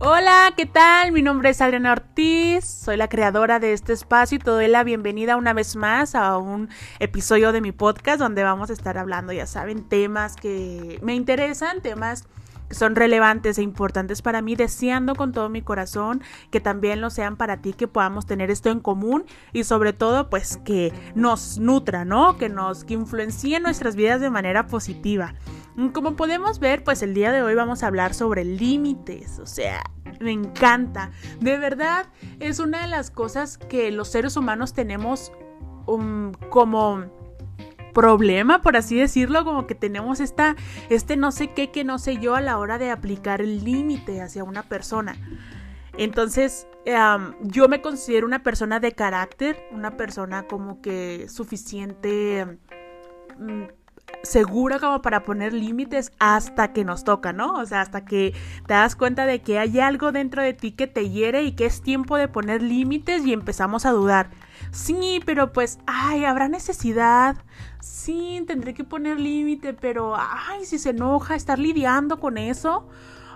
Hola, ¿qué tal? Mi nombre es Adriana Ortiz, soy la creadora de este espacio y te doy la bienvenida una vez más a un episodio de mi podcast donde vamos a estar hablando, ya saben, temas que me interesan, temas son relevantes e importantes para mí, deseando con todo mi corazón que también lo sean para ti, que podamos tener esto en común y sobre todo pues que nos nutra, ¿no? Que nos que influencie nuestras vidas de manera positiva. Como podemos ver, pues el día de hoy vamos a hablar sobre límites, o sea, me encanta. De verdad, es una de las cosas que los seres humanos tenemos um, como problema, por así decirlo, como que tenemos esta, este no sé qué, que no sé yo a la hora de aplicar el límite hacia una persona. Entonces, yo me considero una persona de carácter, una persona como que suficiente... Mm, segura como para poner límites hasta que nos toca, ¿no? O sea, hasta que te das cuenta de que hay algo dentro de ti que te hiere y que es tiempo de poner límites y empezamos a dudar. Sí, pero pues, ay, habrá necesidad. Sí, tendré que poner límite, pero, ay, si se enoja, estar lidiando con eso.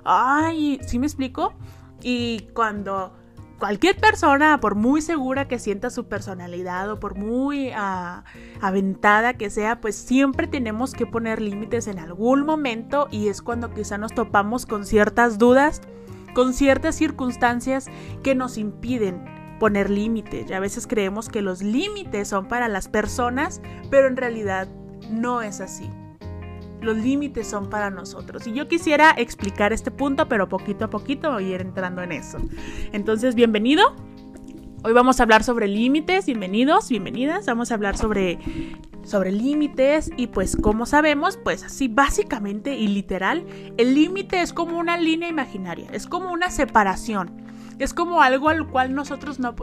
Ay, ¿sí me explico? Y cuando cualquier persona, por muy segura que sienta su personalidad o por muy ah, aventada que sea, pues siempre tenemos que poner límites en algún momento y es cuando quizá nos topamos con ciertas dudas, con ciertas circunstancias que nos impiden poner límites. Y a veces creemos que los límites son para las personas, pero en realidad no es así. Los límites son para nosotros. Y yo quisiera explicar este punto, pero poquito a poquito voy a ir entrando en eso. Entonces, bienvenido. Hoy vamos a hablar sobre límites. Bienvenidos, bienvenidas. Vamos a hablar sobre, sobre límites. Y pues, como sabemos, pues así básicamente y literal, el límite es como una línea imaginaria. Es como una separación es como algo al cual nosotros no,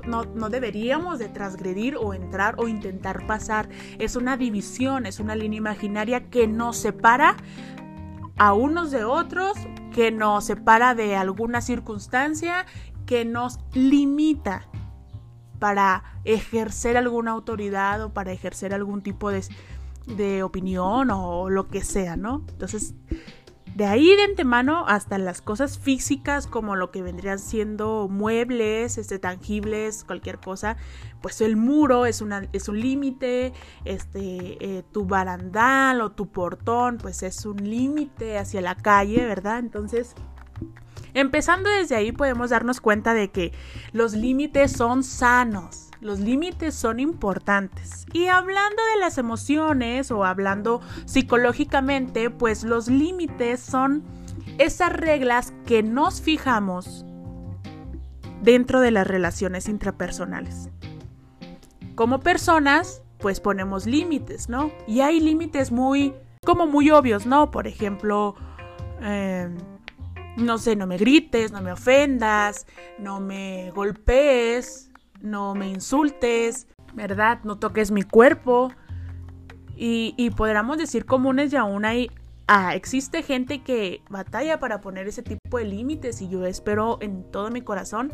deberíamos de transgredir o entrar o intentar pasar. Es una división, es una línea imaginaria que nos separa a unos de otros, que nos separa de alguna circunstancia, que nos limita para ejercer alguna autoridad o para ejercer algún tipo de, de opinión o lo que sea, ¿no? Entonces, de ahí de antemano hasta las cosas físicas como lo que vendrían siendo muebles, este, tangibles, cualquier cosa, pues el muro es, una, es un límite, este, eh, tu barandal o tu portón pues es un límite hacia la calle, ¿verdad? Entonces... Empezando desde ahí podemos darnos cuenta de que los límites son sanos, los límites son importantes. Y hablando de las emociones o hablando psicológicamente, pues los límites son esas reglas que nos fijamos dentro de las relaciones intrapersonales. Como personas, pues ponemos límites, ¿no? Y hay límites muy, como muy obvios, ¿no? Por ejemplo, em, no sé, no me grites, no me ofendas, no me golpees, no me insultes, ¿verdad? No toques mi cuerpo. Y, y podríamos decir comunes y aún hay, ah, existe gente que batalla para poner ese tipo de límites y yo espero en todo mi corazón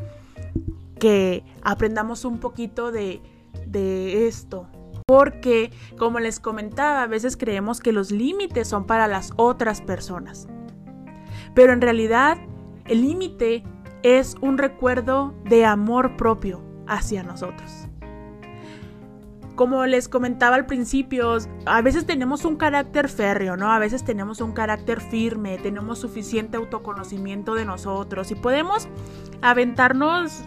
que aprendamos un poquito de, de esto. Porque, como les comentaba, a veces creemos que los límites son para las otras personas. Pero en realidad, el límite es un recuerdo de amor propio hacia nosotros. Como les comentaba al principio, a veces tenemos un carácter férreo, ¿no? A veces tenemos un carácter firme, tenemos suficiente autoconocimiento de nosotros y podemos aventarnos,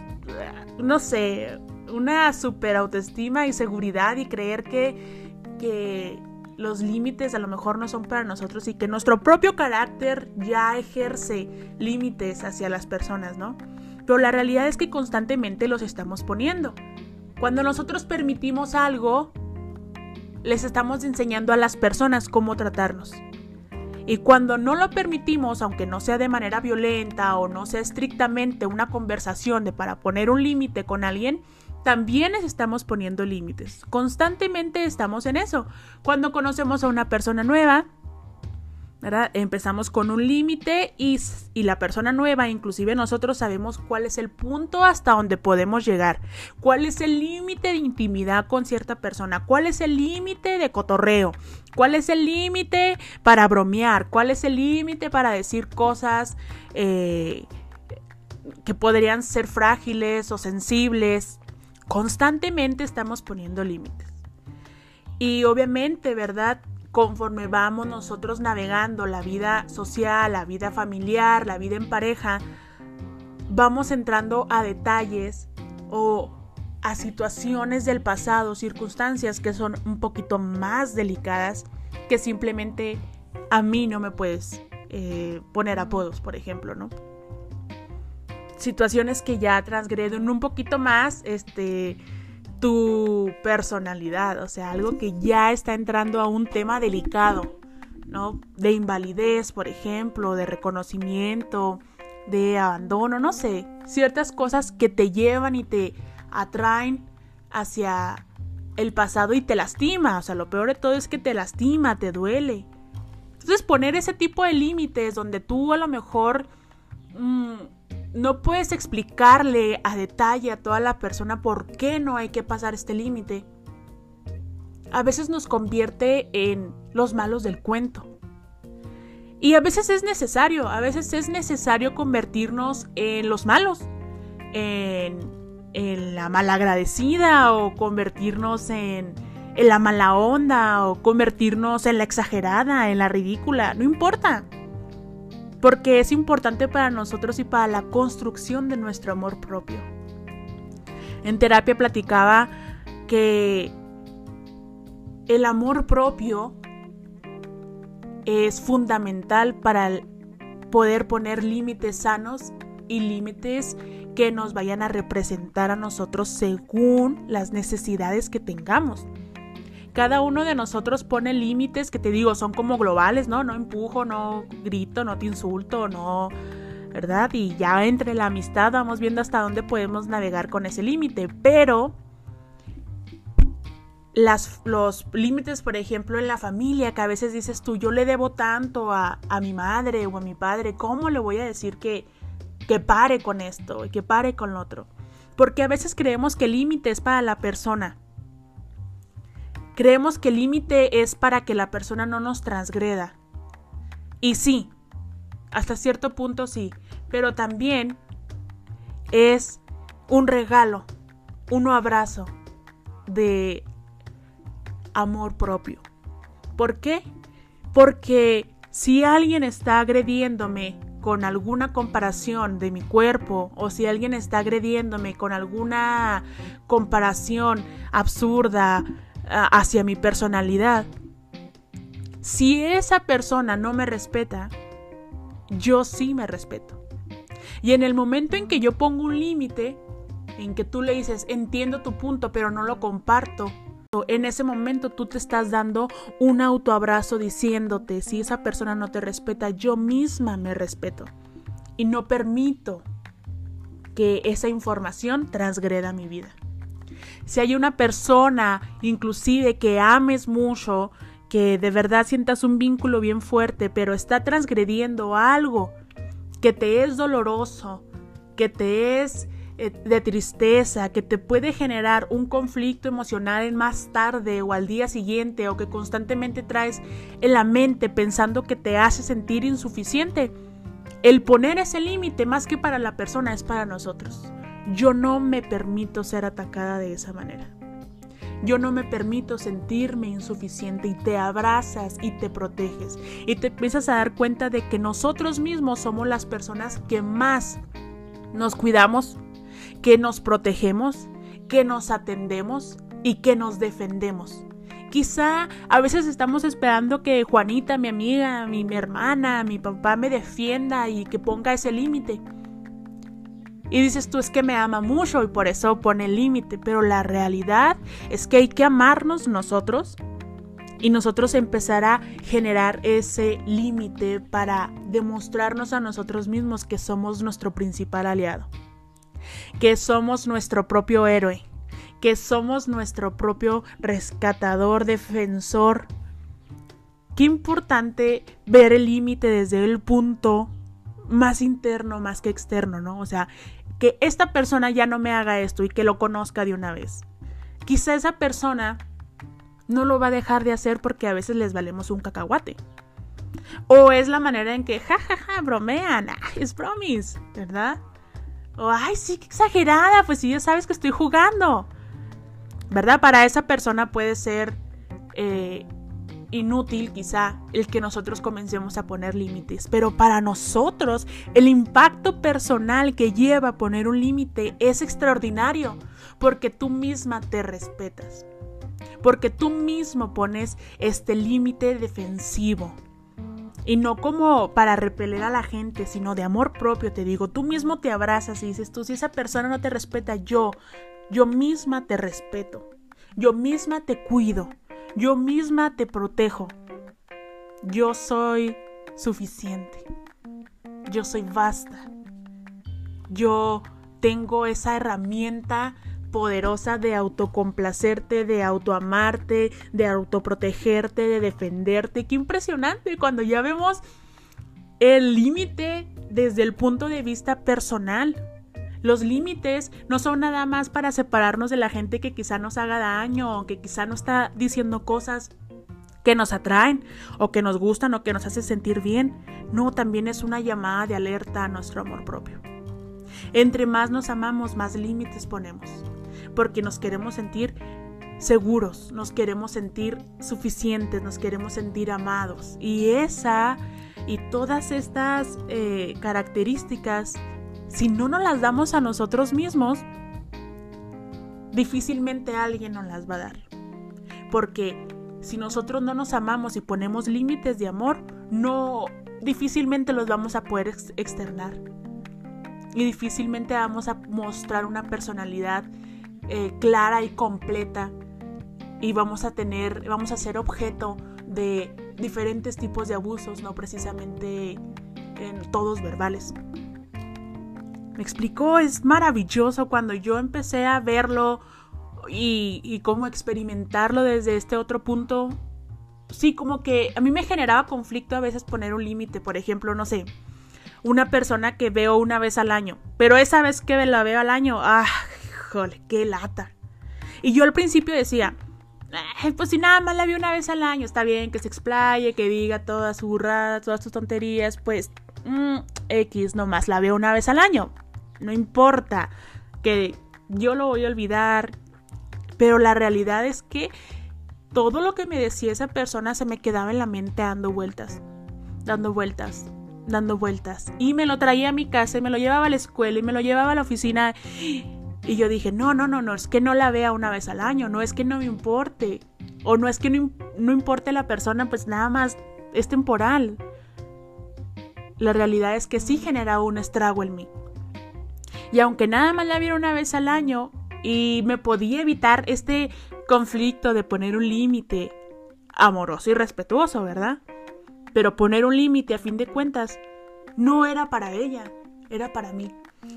no sé, una super autoestima y seguridad y creer que, que los límites a lo mejor no son para nosotros y que nuestro propio carácter ya ejerce límites hacia las personas, ¿no? Pero la realidad es que constantemente los estamos poniendo. Cuando nosotros permitimos algo, les estamos enseñando a las personas cómo tratarnos. Y cuando no lo permitimos, aunque no sea de manera violenta o no sea estrictamente una conversación de para poner un límite con alguien, también les estamos poniendo límites. Constantemente estamos en eso. Cuando conocemos a una persona nueva, Empezamos con un límite y, y, la persona nueva, inclusive nosotros sabemos cuál es el punto hasta donde podemos llegar, cuál es el límite de intimidad con cierta persona, cuál es el límite de cotorreo, cuál es el límite para bromear, cuál es el límite para decir cosas eh, que podrían ser frágiles o sensibles. Constantemente estamos poniendo límites. Y obviamente, ¿verdad? Conforme vamos nosotros navegando la vida social, la vida familiar, la vida en pareja, vamos entrando a detalles o a situaciones del pasado, circunstancias que son un poquito más delicadas que simplemente a mí no me puedes eh, poner apodos, por ejemplo, ¿no? Situaciones que ya transgreden un poquito más este, tu personalidad, o sea, algo que ya está entrando a un tema delicado, ¿no? De invalidez, por ejemplo, de reconocimiento, de abandono, no sé, ciertas cosas que te llevan y te atraen hacia el pasado y te lastima, o sea, lo peor de todo es que te lastima, te duele. Entonces poner ese tipo de límites donde tú a lo mejor mm, no puedes explicarle a detalle a toda la persona por qué no hay que pasar este límite, a veces nos convierte en los malos del cuento. Y a veces es necesario, a veces es necesario convertirnos en los malos, en, en la malagradecida o convertirnos en en la mala onda o convertirnos en la exagerada, en la ridícula, no importa. Porque es importante para nosotros y para la construcción de nuestro amor propio. En terapia platicaba que el amor propio es fundamental para poder poner límites sanos y límites que nos vayan a representar a nosotros según las necesidades que tengamos cada uno de nosotros pone límites que te digo, son como globales, ¿no? No empujo, no grito, no te insulto, no, ¿verdad? Y ya entre la amistad vamos viendo hasta dónde podemos navegar con ese límite, pero las, los límites, por ejemplo, en la familia, que a veces dices tú, yo le debo tanto a, a mi madre o a mi padre, ¿cómo le voy a decir que, que pare con esto y que pare con lo otro? Porque a veces creemos que el límite es para la persona Creemos que el límite es para que la persona no nos transgreda. Y sí, hasta cierto punto sí, pero también es un regalo, un abrazo de amor propio. ¿Por qué? Porque si alguien está agrediéndome con alguna comparación de mi cuerpo o si alguien está agrediéndome con alguna comparación absurda, hacia mi personalidad. Si esa persona no me respeta, yo sí me respeto. Y en el momento en que yo pongo un límite, en que tú le dices, entiendo tu punto, pero no lo comparto, en ese momento tú te estás dando un autoabrazo diciéndote, si esa persona no te respeta, yo misma me respeto. Y no permito que esa información transgreda mi vida si hay una persona inclusive que ames mucho, que de verdad sientas un vínculo bien fuerte, pero está transgrediendo algo que te es doloroso, que te es eh, de tristeza, que te puede generar un conflicto emocional en más tarde o al día siguiente o que constantemente traes en la mente pensando que te hace sentir insuficiente. El poner ese límite más que para la persona es para nosotros. Yo no me permito ser atacada de esa manera. Yo no me permito sentirme insuficiente y te abrazas y te proteges y te empiezas a dar cuenta de que nosotros mismos somos las personas que más nos cuidamos, que nos protegemos, que nos atendemos y que nos defendemos. Quizá a veces estamos esperando que Juanita, mi amiga, mi, mi hermana, mi papá me defienda y que ponga ese límite. Y dices tú es que me ama mucho y por eso pone límite, pero la realidad es que hay que amarnos nosotros y nosotros empezar a generar ese límite para demostrarnos a nosotros mismos que somos nuestro principal aliado, que somos nuestro propio héroe, que somos nuestro propio rescatador, defensor. Qué importante ver el límite desde el punto más interno, más que externo, ¿no? O sea, que esta persona ya no me haga esto y que lo conozca de una vez. Quizá esa persona no lo va a dejar de hacer porque a veces les valemos un cacahuate. O es la manera en que, jajaja, ja, ja, bromean, ah, es promise, ¿verdad? O, ay, sí, qué exagerada, pues si ya sabes que estoy jugando. ¿Verdad? Para esa persona puede ser eh, inútil quizá el que nosotros comencemos a poner límites, pero para nosotros el impacto personal que lleva a poner un límite es extraordinario, porque tú misma te respetas, porque tú mismo pones este límite defensivo. Y no como para repeler a la gente, sino de amor propio, te digo, tú mismo te abrazas y dices tú, si esa persona no te respeta, yo, yo misma te respeto, yo misma te cuido, yo misma te protejo. Yo soy suficiente. Yo soy basta. Yo tengo esa herramienta poderosa de autocomplacerte, de autoamarte, de autoprotegerte, de defenderte. Qué impresionante cuando ya vemos el límite desde el punto de vista personal. Los límites no son nada más para separarnos de la gente que quizá nos haga daño o que quizá nos está diciendo cosas que nos atraen o que nos gustan o que nos hace sentir bien. No, también es una llamada de alerta a nuestro amor propio. Entre más nos amamos, más límites ponemos, porque nos queremos sentir seguros, nos queremos sentir suficientes, nos queremos sentir amados. Y esa y todas estas eh, características si no nos las damos a nosotros mismos, difícilmente alguien nos las va a dar. Porque si nosotros no nos amamos y ponemos límites de amor, no difícilmente los vamos a poder externar. Y difícilmente vamos a mostrar una personalidad eh, clara y completa. Y vamos a tener, vamos a ser objeto de diferentes tipos de abusos, no precisamente en todos verbales. Me explicó, es maravilloso cuando yo empecé a verlo y, y cómo experimentarlo desde este otro punto. Sí, como que a mí me generaba conflicto a veces poner un límite, por ejemplo, no sé, una persona que veo una vez al año, pero esa vez que la veo al año, ah, jole, qué lata. Y yo al principio decía, pues si nada más la vi una vez al año, está bien que se explaye, que diga todas sus burradas, todas sus tonterías, pues mm, X nomás la veo una vez al año no importa que yo lo voy a olvidar, pero la realidad es que todo lo que me decía esa persona se me quedaba en la mente dando vueltas, dando vueltas, dando vueltas. Y me lo traía a mi casa y me lo llevaba a la escuela y me lo llevaba a la oficina. Y yo dije, no, no, no, no, es que no la vea una vez al año, no es que no me importe. O no es que no, no importe la persona, pues nada más es temporal. La realidad es que sí genera un estrago en mí. Y aunque nada más la viera una vez al año y me podía evitar este conflicto de poner un límite amoroso y respetuoso, ¿verdad? Pero poner un límite a fin de cuentas no era para ella, era para mí.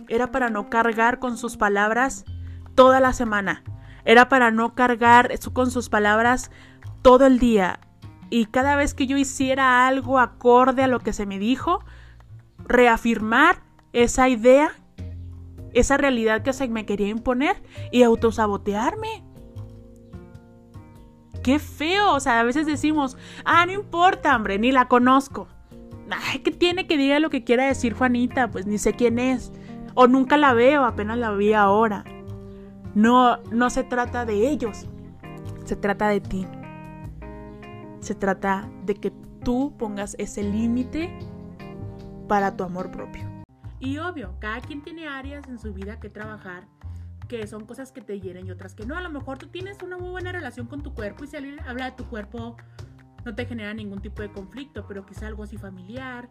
Era para no cargar con sus palabras toda la semana. Era para no cargar con sus palabras todo el día. Y cada vez que yo hiciera algo acorde a lo que se me dijo, reafirmar esa idea esa realidad que se me quería imponer y autosabotearme. Qué feo, o sea, a veces decimos, ah, no importa, hombre, ni la conozco. Ay, ¿qué tiene que diga lo que quiera decir Juanita? Pues ni sé quién es. O nunca la veo, apenas la vi ahora. No, no se trata de ellos, se trata de ti. Se trata de que tú pongas ese límite para tu amor propio. Y obvio, cada quien tiene áreas en su vida que trabajar, que son cosas que te hieren y otras que no. A lo mejor tú tienes una muy buena relación con tu cuerpo y si alguien habla de tu cuerpo no te genera ningún tipo de conflicto, pero quizá algo así familiar,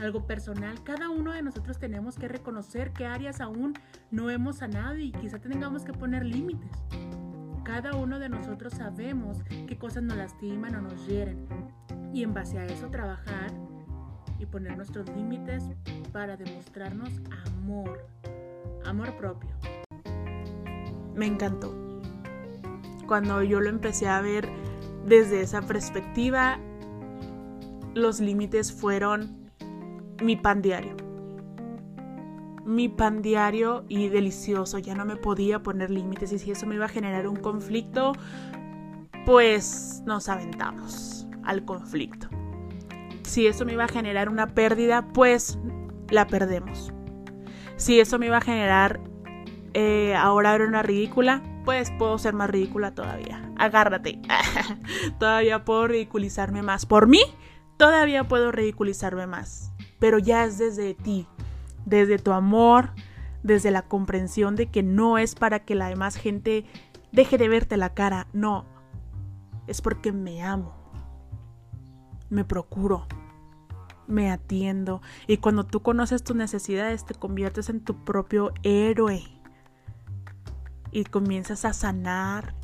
algo personal. Cada uno de nosotros tenemos que reconocer qué áreas aún no hemos sanado y quizá tengamos que poner límites. Cada uno de nosotros sabemos qué cosas nos lastiman o nos hieren y en base a eso trabajar y poner nuestros límites para demostrarnos amor, amor propio. Me encantó. Cuando yo lo empecé a ver desde esa perspectiva, los límites fueron mi pan diario. Mi pan diario y delicioso. Ya no me podía poner límites y si eso me iba a generar un conflicto, pues nos aventamos al conflicto si eso me iba a generar una pérdida, pues la perdemos. Si eso me iba a generar eh, ahora era una ridícula, pues puedo ser más ridícula todavía. Agárrate. todavía puedo ridiculizarme más. Por mí, todavía puedo ridiculizarme más. Pero ya es desde ti, desde tu amor, desde la comprensión de que no es para que la demás gente deje de verte la cara. No, es porque me amo. Me procuro. Me atiendo. Y cuando tú conoces tus necesidades, te conviertes en tu propio héroe y comienzas a sanar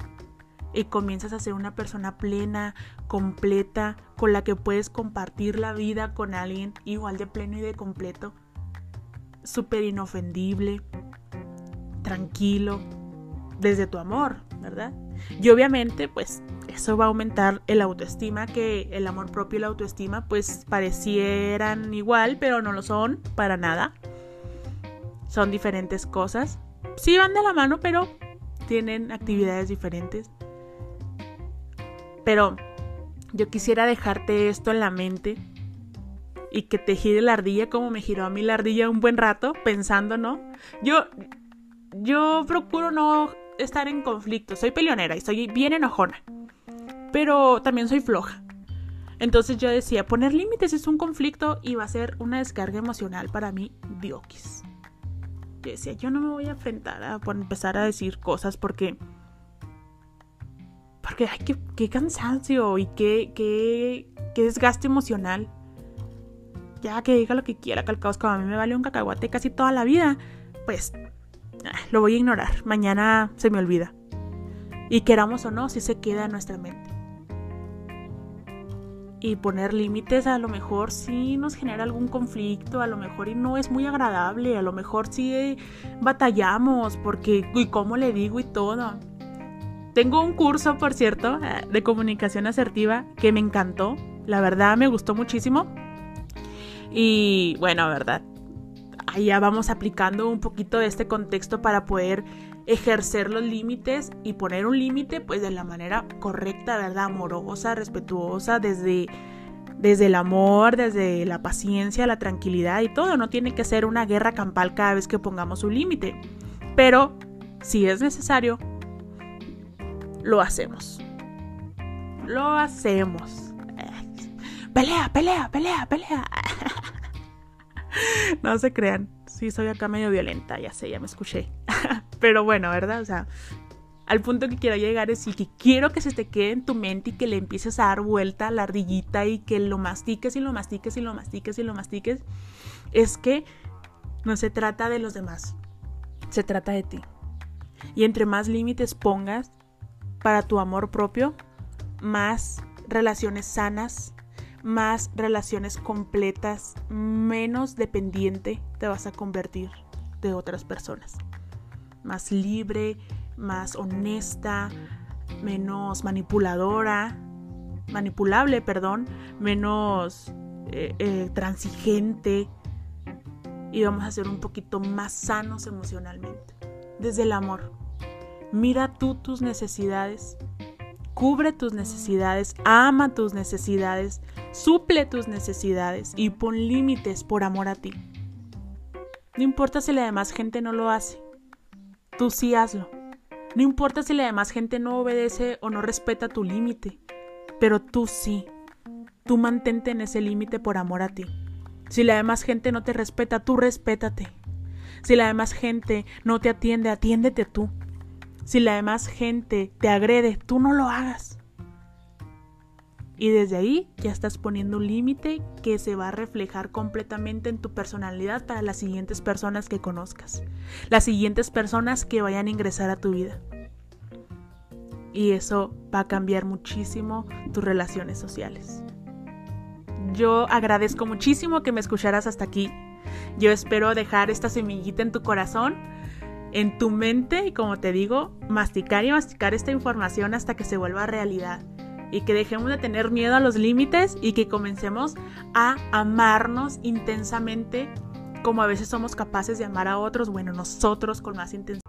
y comienzas a ser una persona plena, completa, con la que puedes compartir la vida con alguien igual de pleno y de completo, súper inofendible, tranquilo, desde tu amor, ¿verdad? Y obviamente, pues eso va a aumentar el autoestima, que el amor propio y la autoestima, pues parecieran igual, pero no lo son para nada. Son diferentes cosas sí van de la mano, pero tienen actividades diferentes. Pero yo quisiera dejarte esto en la mente y que te gire la ardilla como me giró a mí la ardilla un buen rato, pensando, ¿no? Yo, yo procuro no estar en conflicto. Soy peleonera y soy bien enojona. Pero también soy floja. Entonces yo decía, poner límites es un conflicto y va a ser una descarga emocional para mí, diokis decía, yo no me voy a enfrentar a empezar a decir cosas porque... Porque, ay, qué, cansancio y qué, qué, qué, desgaste emocional. Ya que diga lo que quiera, calcaos, como a mí me vale un cacahuate casi toda la vida, pues lo voy a ignorar. Mañana se me olvida. Y queramos o no, si se queda en nuestra mente y poner límites a lo mejor sí nos genera algún conflicto, a lo mejor y no es muy agradable, a lo mejor sí batallamos porque y cómo le digo y todo. Tengo un curso, por cierto, eh, de comunicación asertiva que me encantó, la verdad me gustó muchísimo. Y bueno, verdad, ahí ya vamos aplicando un poquito de este contexto para poder ejercer los límites y poner un límite pues de la manera correcta, ¿verdad? Amorosa, respetuosa, desde, desde el amor, desde la paciencia, la tranquilidad y todo. No tiene que ser una guerra campal cada vez que pongamos un límite. Pero si es necesario, lo hacemos. Lo hacemos. Pelea, pelea, pelea, pelea. no se crean. Sí, soy acá medio violenta, ya sé, ya me escuché. Pero bueno, ¿verdad? O sea, al punto que quiero llegar es y que quiero que se te quede en tu mente y que le empieces a dar vuelta a la ardillita y que lo mastiques y lo mastiques y lo mastiques y lo mastiques. Es que no se trata de los demás, se trata de ti. Y entre más límites pongas para tu amor propio, más relaciones sanas, más relaciones completas, menos dependiente te vas a convertir de otras personas. Más libre, más honesta, menos manipuladora, manipulable, perdón, menos eh, eh, transigente y vamos a ser un poquito más sanos emocionalmente. Desde el amor. Mira tú tus necesidades, cubre tus necesidades, ama tus necesidades, Suple tus necesidades y pon límites por amor a ti. No importa si la demás gente no lo hace, tú sí hazlo. No importa si la demás gente no obedece o no respeta tu límite, pero tú sí. Tú mantente en ese límite por amor a ti. Si la demás gente no te respeta, tú respétate. Si la demás gente no te atiende, atiéndete tú. Si la demás gente te agrede, tú no lo hagas. Y desde ahí ya estás poniendo un límite que se va a reflejar completamente en tu personalidad para las siguientes personas que conozcas, las siguientes personas que vayan a ingresar a tu vida. Y eso va a cambiar muchísimo tus relaciones sociales. Yo agradezco muchísimo que me escucharas hasta aquí. Yo espero dejar esta semillita en tu corazón, en tu mente y como te digo, masticar y masticar esta información hasta que se vuelva realidad y que dejemos de tener miedo a los límites y que comencemos a amarnos intensamente como a veces somos capaces de amar a otros, bueno, nosotros con más intensidad.